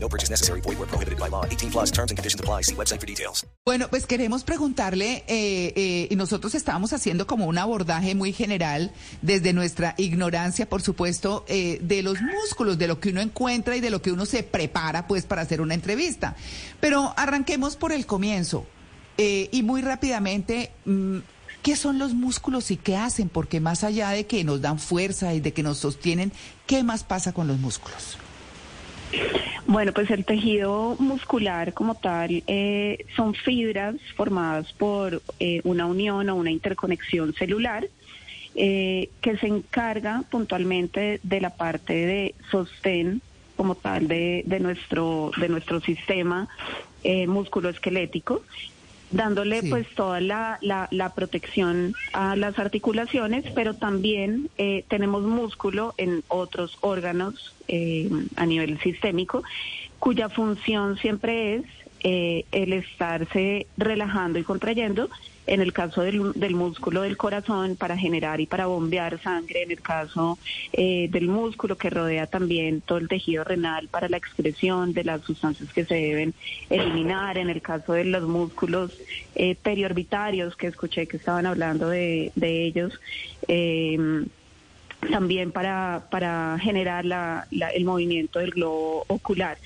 No purchase necessary. Void where prohibited by law. 18 plus terms and conditions apply. See website for details. Bueno, pues queremos preguntarle, eh, eh, y nosotros estábamos haciendo como un abordaje muy general desde nuestra ignorancia, por supuesto, eh, de los músculos, de lo que uno encuentra y de lo que uno se prepara pues para hacer una entrevista. Pero arranquemos por el comienzo eh, y muy rápidamente. mm, ¿Qué son los músculos y qué hacen? Porque más allá de que nos dan fuerza y de que nos sostienen, ¿qué más pasa con los músculos? Bueno, pues el tejido muscular como tal eh, son fibras formadas por eh, una unión o una interconexión celular eh, que se encarga puntualmente de la parte de sostén como tal de, de nuestro de nuestro sistema eh, musculoesquelético dándole Sí. pues toda la, la, la protección a las articulaciones, pero también eh, tenemos músculo en otros órganos eh, a nivel sistémico, cuya función siempre es eh, el estarse relajando y contrayendo. En el caso del, del músculo del corazón para generar y para bombear sangre, en el caso eh, del músculo que rodea también todo el tejido renal para la excreción de las sustancias que se deben eliminar, en el caso de los músculos eh, periorbitarios que escuché que estaban hablando de, de ellos. eh, también para, para generar la- el movimiento del globo ocular.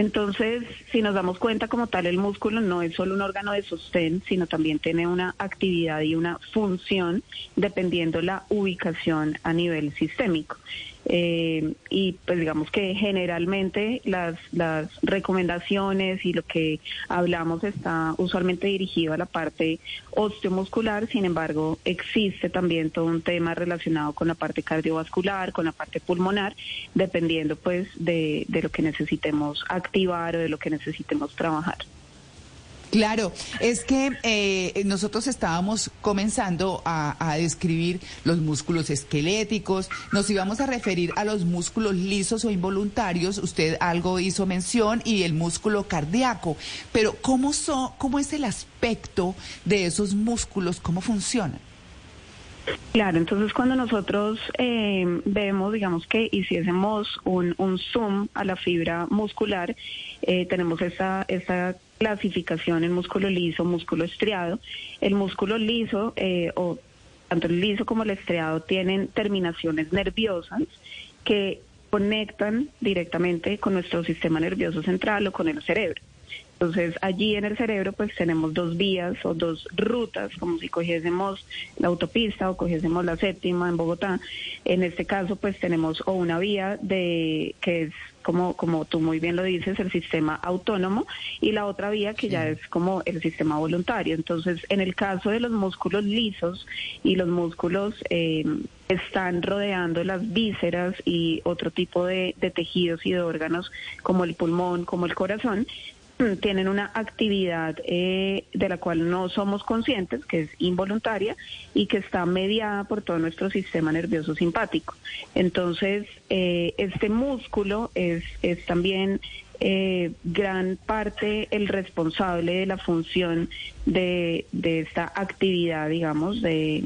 Entonces, si nos damos cuenta como tal, el músculo no es solo un órgano de sostén, sino también tiene una actividad y una función dependiendo la ubicación a nivel sistémico. Eh, y pues digamos que generalmente las, las recomendaciones y lo que hablamos está usualmente dirigido a la parte osteomuscular, sin embargo existe también todo un tema relacionado con la parte cardiovascular, con la parte pulmonar, dependiendo pues de, de lo que necesitemos activar o de lo que necesitemos trabajar. Claro, es que eh, nosotros estábamos comenzando a, a describir los músculos esqueléticos, nos íbamos a referir a los músculos lisos o involuntarios, usted algo hizo mención, y el músculo cardíaco, pero ¿cómo, son, cómo es el aspecto de esos músculos? ¿Cómo funcionan? Claro, entonces cuando nosotros eh, vemos, digamos que hiciésemos un, un zoom a la fibra muscular, eh, tenemos esta, esta clasificación en músculo liso, músculo estriado. El músculo liso, eh, o tanto el liso como el estriado, tienen terminaciones nerviosas que conectan directamente con nuestro sistema nervioso central o con el cerebro. Entonces, allí en el cerebro pues tenemos dos vías o dos rutas, como si cogiésemos la autopista o cogiésemos la séptima en Bogotá. En este caso pues tenemos o una vía de que es como como tú muy bien lo dices, el sistema autónomo y la otra vía que ya es como el sistema voluntario. Entonces, en el caso de los músculos lisos y los músculos eh, están rodeando las vísceras y otro tipo de, de tejidos y de órganos como el pulmón, como el corazón, tienen una actividad eh, de la cual no somos conscientes, que es involuntaria y que está mediada por todo nuestro sistema nervioso simpático. Entonces, eh, este músculo es, es también eh, gran parte el responsable de la función de, esta actividad, digamos, de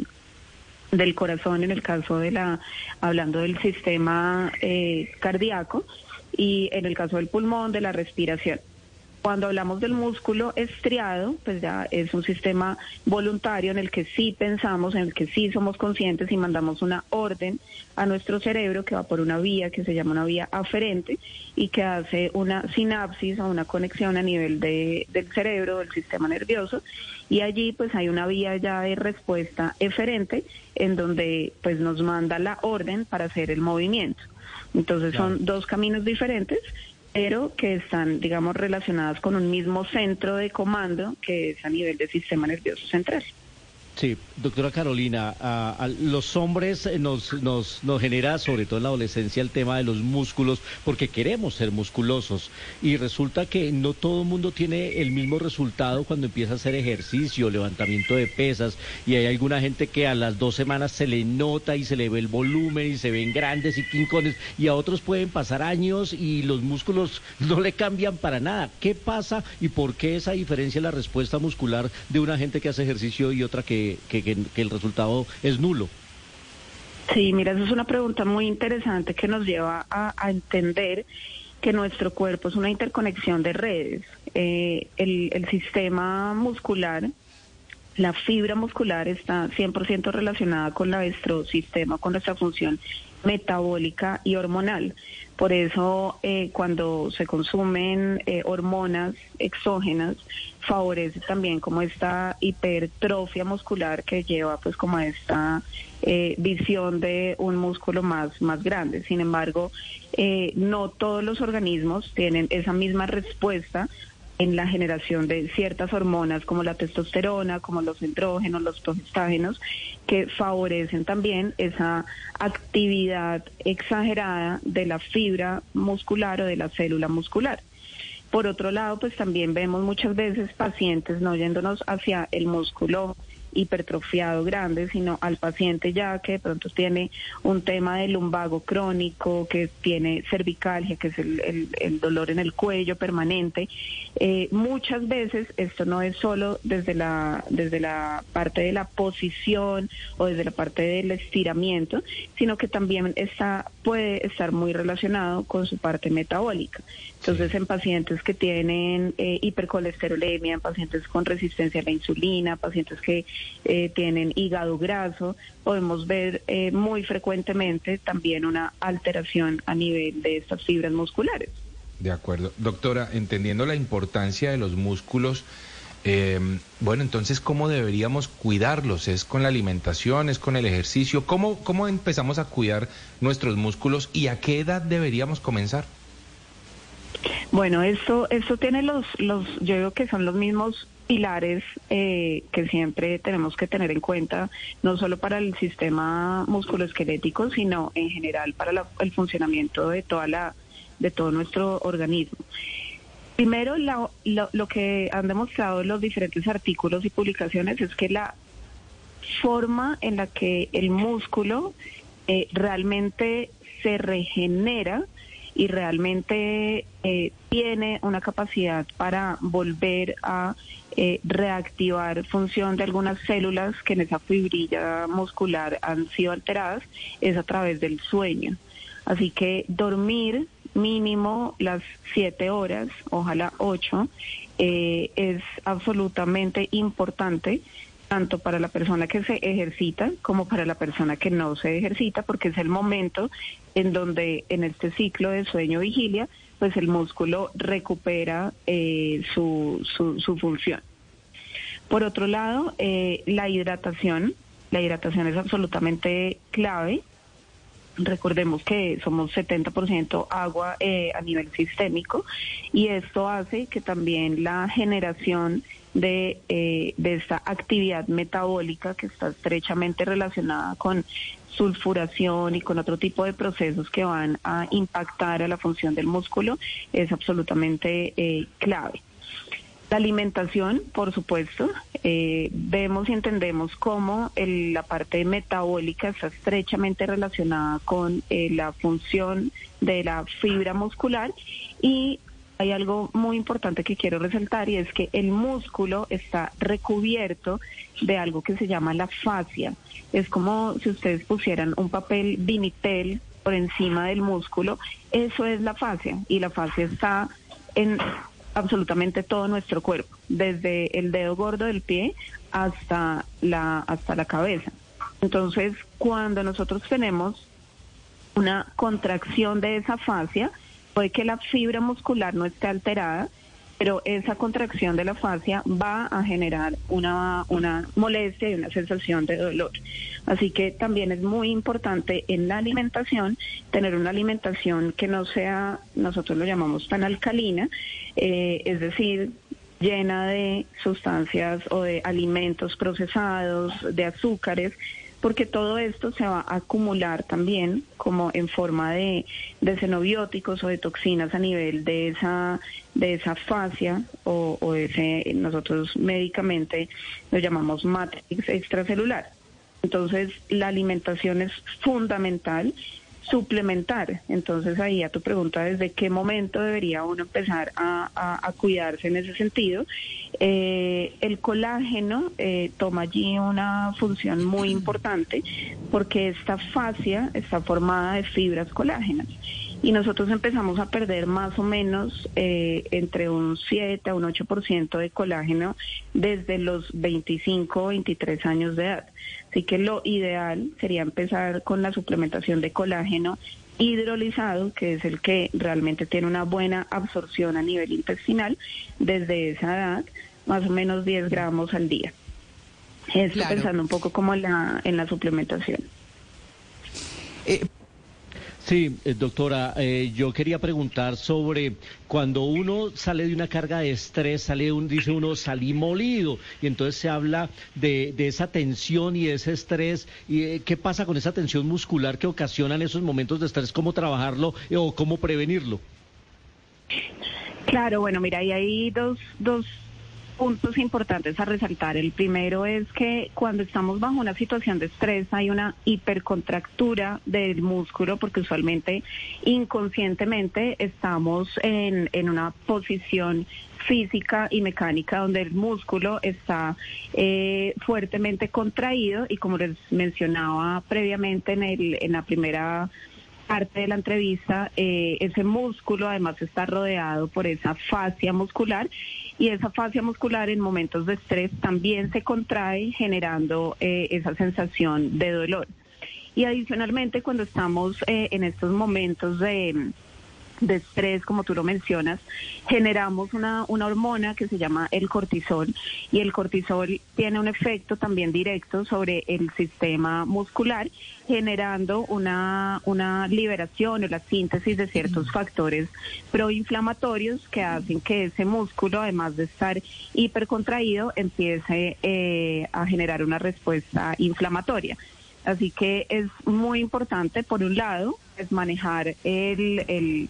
del corazón en el caso de la hablando del sistema eh, cardíaco y en el caso del pulmón de la respiración. Cuando hablamos del músculo estriado, pues ya es un sistema voluntario en el que sí pensamos, en el que sí somos conscientes y mandamos una orden a nuestro cerebro que va por una vía que se llama una vía aferente y que hace una sinapsis o una conexión a nivel de, del cerebro, del sistema nervioso. Y allí pues hay una vía ya de respuesta eferente en donde pues nos manda la orden para hacer el movimiento. Entonces son dos caminos diferentes pero que están, digamos, relacionadas con un mismo centro de comando que es a nivel del sistema nervioso central. Sí, doctora Carolina, a, los hombres nos, nos, nos genera, sobre todo en la adolescencia, el tema de los músculos, porque queremos ser musculosos. Y resulta que no todo el mundo tiene el mismo resultado cuando empieza a hacer ejercicio, levantamiento de pesas. Y hay alguna gente que a las dos semanas se le nota y se le ve el volumen y se ven grandes y quincones. Y a otros pueden pasar años y los músculos no le cambian para nada. ¿Qué pasa y por qué esa diferencia en la respuesta muscular de una gente que hace ejercicio y otra que que, el resultado es nulo? Sí, mira, esa es una pregunta muy interesante que nos lleva a, entender que nuestro cuerpo es una interconexión de redes. Eh, el, el, sistema muscular, la fibra muscular está 100% relacionada con nuestro sistema, con nuestra función metabólica y hormonal. Por eso, eh, cuando se consumen eh, hormonas exógenas, favorece también como esta hipertrofia muscular que lleva pues como a esta eh, visión de un músculo más, más grande. Sin embargo, no todos los organismos tienen esa misma respuesta en la generación de ciertas hormonas como la testosterona, como los estrógenos, los progestágenos, que favorecen también esa actividad exagerada de la fibra muscular o de la célula muscular. Por otro lado, pues también vemos muchas veces pacientes no yéndonos hacia el músculo hipertrofiado grande, sino al paciente ya que de pronto tiene un tema de lumbago crónico, que tiene cervicalgia, que es el, el, dolor en el cuello permanente. Eh, muchas veces esto no es solo desde la, desde la parte de la posición o desde la parte del estiramiento, sino que también está, puede estar muy relacionado con su parte metabólica. Entonces, en pacientes que tienen eh, hipercolesterolemia, en pacientes con resistencia a la insulina, pacientes que eh, tienen hígado graso, podemos ver eh, muy frecuentemente también una alteración a nivel de estas fibras musculares. De acuerdo. Doctora, entendiendo la importancia de los músculos, bueno, entonces, ¿cómo deberíamos cuidarlos? ¿Es con la alimentación? ¿Es con el ejercicio? ¿Cómo, ¿Cómo empezamos a cuidar nuestros músculos y a qué edad deberíamos comenzar? Bueno, esto, esto tiene los, los, yo digo que son los mismos pilares eh, que siempre tenemos que tener en cuenta, no solo para el sistema musculoesquelético, sino en general para el funcionamiento de toda la, de todo nuestro organismo. Primero, lo, lo, que han demostrado los diferentes artículos y publicaciones es que la forma en la que el músculo eh, realmente se regenera y realmente eh, tiene una capacidad para volver a eh, reactivar función de algunas células que en esa fibrilla muscular han sido alteradas es a través del sueño. Así que dormir mínimo las siete horas, ojalá ocho, eh, es absolutamente importante tanto para la persona que se ejercita como para la persona que no se ejercita, porque es el momento en donde en este ciclo de sueño-vigilia, pues el músculo recupera eh, su, su, función. Por otro lado, eh, la hidratación, la hidratación es absolutamente clave. Recordemos que somos 70% agua eh, a nivel sistémico y esto hace que también la generación de, eh, de esta actividad metabólica que está estrechamente relacionada con sulfuración y con otro tipo de procesos que van a impactar a la función del músculo es absolutamente eh, clave. La alimentación, por supuesto, eh, vemos y entendemos cómo la parte metabólica está estrechamente relacionada con eh, la función de la fibra muscular y hay algo muy importante que quiero resaltar y es que el músculo está recubierto de algo que se llama la fascia. Es como si ustedes pusieran un papel vinitel por encima del músculo. Eso es la fascia y la fascia está en absolutamente todo nuestro cuerpo, desde el dedo gordo del pie hasta la hasta la cabeza. Entonces, cuando nosotros tenemos una contracción de esa fascia, puede que la fibra muscular no esté alterada, pero esa contracción de la fascia va a generar una, una molestia y una sensación de dolor. Así que también es muy importante en la alimentación tener una alimentación que no sea, nosotros lo llamamos tan alcalina, eh, es decir, llena de sustancias o de alimentos procesados, de azúcares, porque todo esto se va a acumular también como en forma de, de xenobióticos o de toxinas a nivel de esa de esa fascia o, ese nosotros médicamente lo llamamos matrix extracelular. Entonces la alimentación es fundamental suplementar. Entonces ahí a tu pregunta, ¿desde qué momento debería uno empezar a, a, cuidarse en ese sentido? Eh, el colágeno eh, toma allí una función muy importante porque esta fascia está formada de fibras colágenas y nosotros empezamos a perder más o menos eh, entre un 7 a un 8% de colágeno desde los 25 o 23 años de edad. Así que lo ideal sería empezar con la suplementación de colágeno hidrolizado, que es el que realmente tiene una buena absorción a nivel intestinal desde esa edad, más o menos 10 gramos al día. Esto pensando un poco como la, en la suplementación. Eh, Sí, eh, doctora, eh, yo quería preguntar sobre cuando uno sale de una carga de estrés, sale un, dice uno, salí molido, y entonces se habla de, esa tensión y ese estrés, y eh, qué pasa con esa tensión muscular que ocasionan esos momentos de estrés, cómo trabajarlo o cómo prevenirlo. Claro, bueno, mira, ahí hay dos, dos puntos importantes a resaltar. El primero es que cuando estamos bajo una situación de estrés hay una hipercontractura del músculo porque usualmente inconscientemente estamos en, en una posición física y mecánica donde el músculo está eh, fuertemente contraído y como les mencionaba previamente en, el, en la primera parte de la entrevista, eh, ese músculo además está rodeado por esa fascia muscular y esa fascia muscular en momentos de estrés también se contrae generando eh, esa sensación de dolor. Y adicionalmente cuando estamos eh, en estos momentos de de estrés, como tú lo mencionas, generamos una, una hormona que se llama el cortisol y el cortisol tiene un efecto también directo sobre el sistema muscular, generando una, una liberación o la síntesis de ciertos factores proinflamatorios que hacen que ese músculo, además de estar hipercontraído, empiece eh, a generar una respuesta inflamatoria. Así que es muy importante, por un lado, es manejar el, el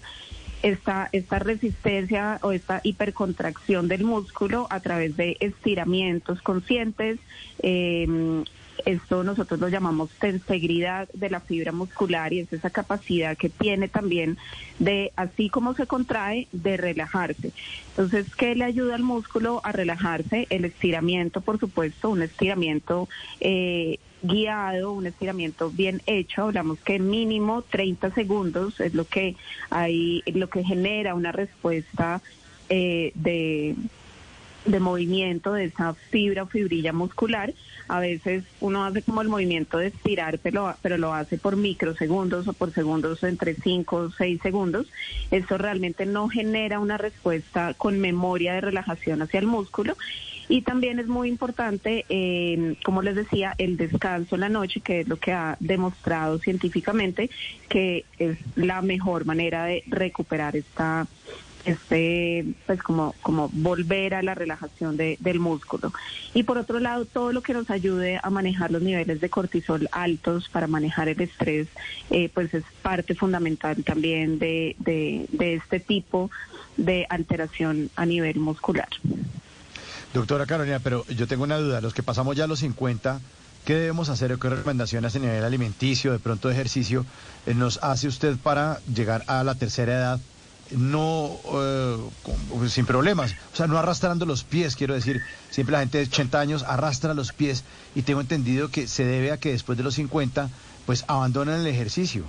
esta, esta resistencia o esta hipercontracción del músculo a través de estiramientos conscientes. Eh, esto nosotros lo llamamos tenseguridad de la fibra muscular y es esa capacidad que tiene también de, así como se contrae, de relajarse. Entonces, ¿qué le ayuda al músculo a relajarse? El estiramiento, por supuesto, un estiramiento eh, guiado, un estiramiento bien hecho, hablamos que mínimo 30 segundos es lo que hay, lo que genera una respuesta eh, de de movimiento de esa fibra o fibrilla muscular. A veces uno hace como el movimiento de estirar, pero, pero lo hace por microsegundos o por segundos entre 5 o 6 segundos. Eso realmente no genera una respuesta con memoria de relajación hacia el músculo y también es muy importante, eh, como les decía, el descanso en la noche, que es lo que ha demostrado científicamente que es la mejor manera de recuperar esta este pues como como volver a la relajación de, del músculo y por otro lado todo lo que nos ayude a manejar los niveles de cortisol altos para manejar el estrés eh, pues es parte fundamental también de, de, de este tipo de alteración a nivel muscular. Doctora Carolina, pero yo tengo una duda. Los que pasamos ya los 50, ¿qué debemos hacer o qué recomendaciones a nivel alimenticio, de pronto ejercicio, eh, nos hace usted para llegar a la tercera edad? no eh, sin problemas, o sea, no arrastrando los pies, quiero decir, siempre la gente de 80 años arrastra los pies y tengo entendido que se debe a que después de los 50 pues abandonan el ejercicio.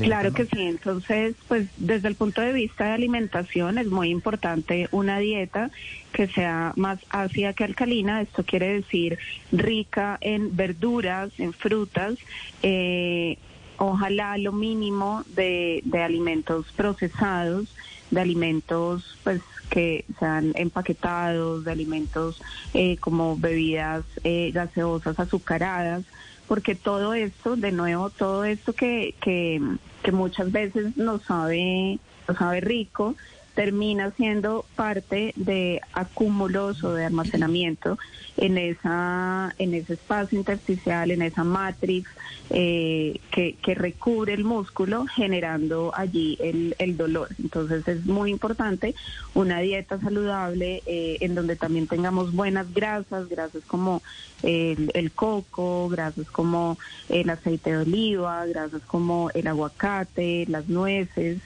Claro que sí, entonces, pues desde el punto de vista de alimentación es muy importante una dieta que sea más ácida que alcalina, esto quiere decir rica en verduras, en frutas, eh, ojalá lo mínimo de, de alimentos procesados, de alimentos pues que sean empaquetados, de alimentos eh, como bebidas eh, gaseosas azucaradas, porque todo esto, de nuevo, todo esto que, que, que muchas veces nos sabe, nos sabe rico, termina siendo parte de acúmulos o de almacenamiento en esa en ese espacio intersticial, en esa matrix eh, que, que, recubre el músculo, generando allí el, el, dolor. Entonces es muy importante una dieta saludable eh, en donde también tengamos buenas grasas, grasas como el, el coco, grasas como el aceite de oliva, grasas como el aguacate, las nueces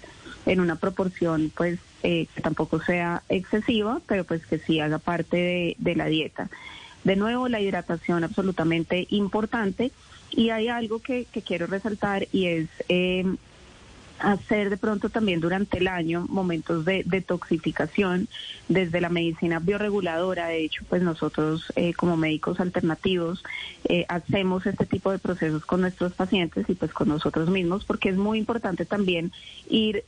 en una proporción pues eh, que tampoco sea excesiva, pero pues que sí haga parte de, la dieta. De nuevo, la hidratación absolutamente importante y hay algo que, quiero resaltar y es eh, hacer de pronto también durante el año momentos de detoxificación desde la medicina bioreguladora. De hecho, pues nosotros eh, como médicos alternativos hacemos este tipo de procesos con nuestros pacientes y pues con nosotros mismos porque es muy importante también ir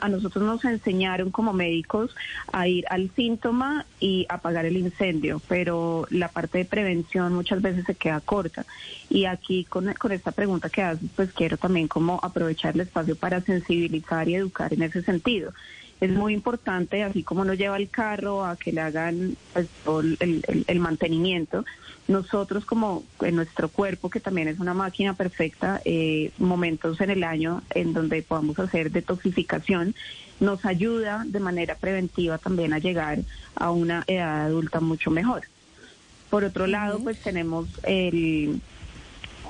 a nosotros nos enseñaron como médicos a ir al síntoma y apagar el incendio, pero la parte de prevención muchas veces se queda corta. Y aquí con, con esta pregunta que haces, pues quiero también como aprovechar el espacio para sensibilizar y educar en ese sentido es muy importante, así como no lleva el carro a que le hagan pues, el, mantenimiento, nosotros como en nuestro cuerpo, que también es una máquina perfecta, eh, momentos en el año en donde podamos hacer detoxificación, nos ayuda de manera preventiva también a llegar a una edad adulta mucho mejor. Por otro lado, pues tenemos el...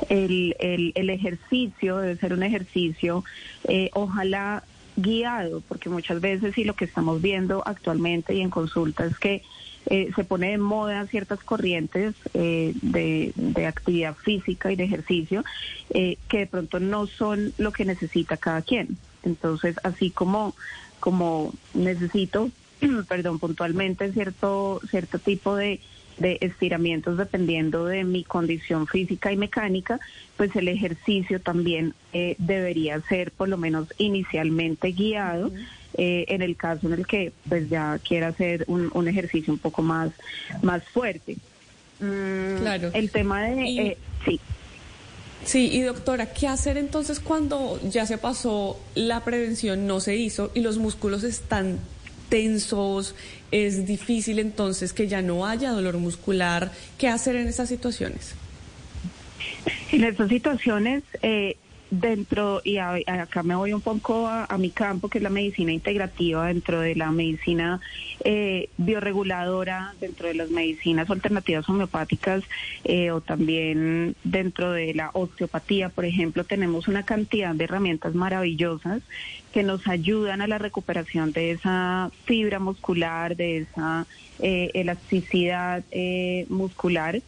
El, el, ejercicio, debe ser un ejercicio, eh, ojalá guiado, porque muchas veces y lo que estamos viendo actualmente y en consulta es que eh, se pone de moda ciertas corrientes eh, de, de, actividad física y de ejercicio eh, que de pronto no son lo que necesita cada quien. Entonces, así como, como necesito, perdón, puntualmente cierto, cierto tipo de de estiramientos dependiendo de mi condición física y mecánica, pues el ejercicio también eh, debería ser por lo menos inicialmente guiado. Eh, en el caso en el que pues ya quiera hacer un, un ejercicio un poco más, más fuerte. Mm, claro. El tema de... Eh, sí. Sí, y doctora, ¿qué hacer entonces cuando ya se pasó la prevención, no se hizo y los músculos están tensos, es difícil entonces que ya no haya dolor muscular. ¿Qué hacer en esas situaciones? En estas situaciones, eh, dentro, y acá me voy un poco a, mi campo, que es la medicina integrativa, dentro de la medicina eh, bioreguladora, dentro de las medicinas alternativas homeopáticas eh, o también dentro de la osteopatía, por ejemplo, tenemos una cantidad de herramientas maravillosas que nos ayudan a la recuperación de esa fibra muscular, de esa eh, elasticidad muscular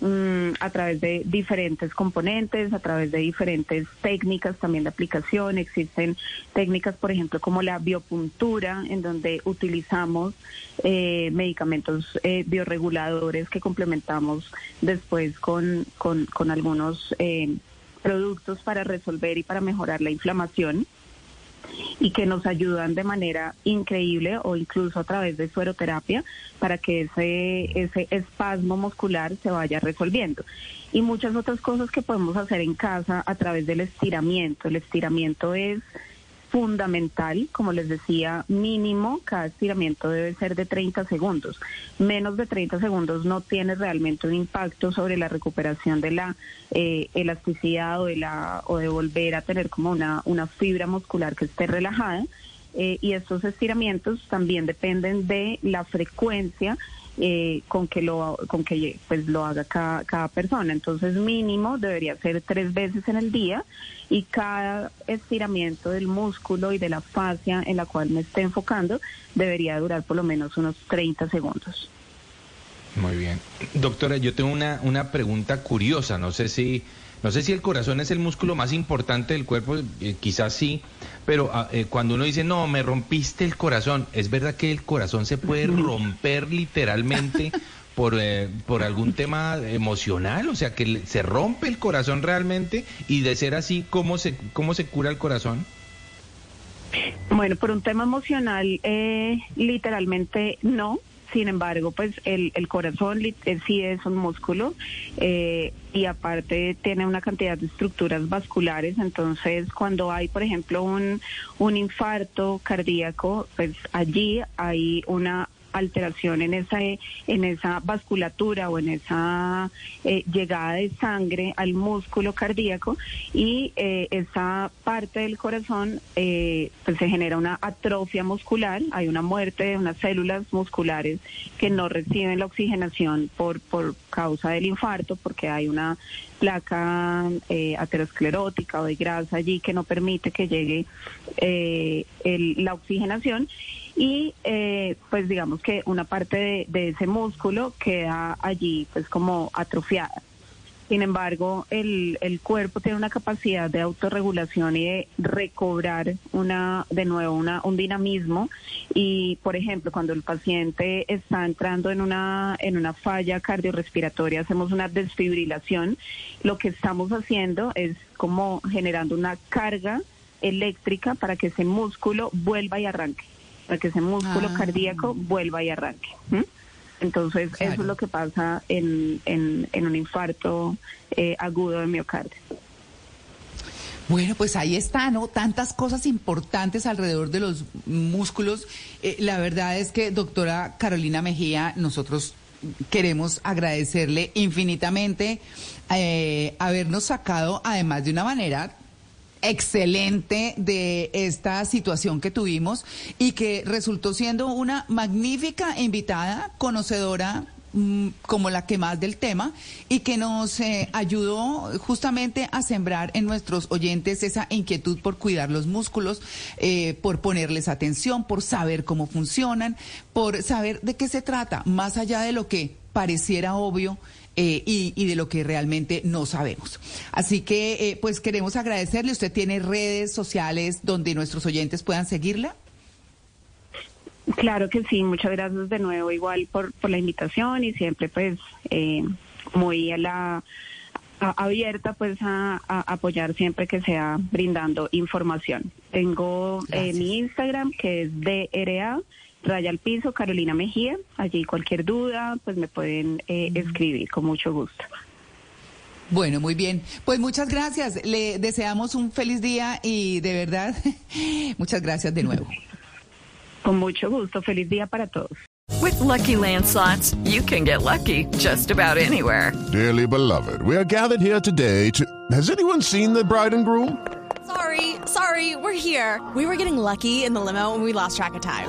Mm, a través de diferentes componentes, a través de diferentes técnicas también de aplicación. Existen técnicas, por ejemplo, como la biopuntura, en donde utilizamos eh, medicamentos eh, bioreguladores que complementamos después con, con, con algunos eh, productos para resolver y para mejorar la inflamación y que nos ayudan de manera increíble o incluso a través de sueroterapia para que ese, ese espasmo muscular se vaya resolviendo. Y muchas otras cosas que podemos hacer en casa a través del estiramiento. El estiramiento es fundamental, como les decía, mínimo, cada estiramiento debe ser de 30 segundos. Menos de 30 segundos no tiene realmente un impacto sobre la recuperación de la eh, elasticidad o de, la, o de volver a tener como una, fibra muscular que esté relajada. Eh, y estos estiramientos también dependen de la frecuencia eh, con que lo con que pues lo haga cada, cada persona. Entonces mínimo debería ser tres veces en el día y cada estiramiento del músculo y de la fascia en la cual me esté enfocando debería durar por lo menos unos 30 segundos. Muy bien. Doctora yo tengo una una pregunta curiosa. No sé si no sé si el corazón es el músculo más importante del cuerpo, eh, quizás sí, pero ah, eh, cuando uno dice, no, me rompiste el corazón, ¿es verdad que el corazón se puede romper literalmente por, eh, por algún tema emocional? O sea, que se rompe el corazón realmente y de ser así, ¿cómo se, cómo se cura el corazón? Bueno, por un tema emocional, literalmente no, sin embargo, pues el, el corazón sí es un músculo eh, y aparte tiene una cantidad de estructuras vasculares. Entonces, cuando hay, por ejemplo, un, un infarto cardíaco, pues allí hay una alteración en esa, en esa vasculatura o en esa eh, llegada de sangre al músculo cardíaco y eh, esa parte del corazón eh, pues se genera una atrofia muscular, hay una muerte de unas células musculares que no reciben la oxigenación por, por causa del infarto porque hay una placa aterosclerótica o de grasa allí que no permite que llegue la oxigenación y eh, pues digamos que una parte de, ese músculo queda allí pues como atrofiada. Sin embargo, el, el cuerpo tiene una capacidad de autorregulación y de recobrar una, de nuevo una, un dinamismo. Y, por ejemplo, cuando el paciente está entrando en una, en una falla cardiorrespiratoria, hacemos una desfibrilación. Lo que estamos haciendo es como generando una carga eléctrica para que ese músculo vuelva y arranque para que ese músculo ah. cardíaco vuelva y arranque. Entonces, eso es lo que pasa en, en, un infarto eh, agudo de miocardio. Bueno, pues ahí está, ¿no? Tantas cosas importantes alrededor de los músculos. Eh, la verdad es que, doctora Carolina Mejía, nosotros queremos agradecerle infinitamente eh, habernos sacado, además de una manera excelente de esta situación que tuvimos y que resultó siendo una magnífica invitada, conocedora mm, como la que más del tema y que nos eh, ayudó justamente a sembrar en nuestros oyentes esa inquietud por cuidar los músculos, eh, por ponerles atención, por saber cómo funcionan, por saber de qué se trata, más allá de lo que pareciera obvio eh, y, de lo que realmente no sabemos. Así que, eh, pues queremos agradecerle. ¿Usted tiene redes sociales donde nuestros oyentes puedan seguirla? Claro que sí, muchas gracias de nuevo igual por, por la invitación y siempre pues eh, muy a la abierta pues a, apoyar siempre que sea brindando información. Tengo mi Instagram que es DRA Raya al Piso, Carolina Mejía. Allí cualquier duda, pues me pueden eh, escribir con mucho gusto. Bueno, muy bien. Pues muchas gracias. Le deseamos un feliz día y de verdad, muchas gracias de nuevo. Con mucho gusto. Feliz día para todos. With lucky landslots, you can get lucky just about anywhere. Dearly beloved, we are gathered here today to. Has anyone seen the bride and groom? Sorry, sorry, we're here. We were getting lucky in the limo and we lost track of time.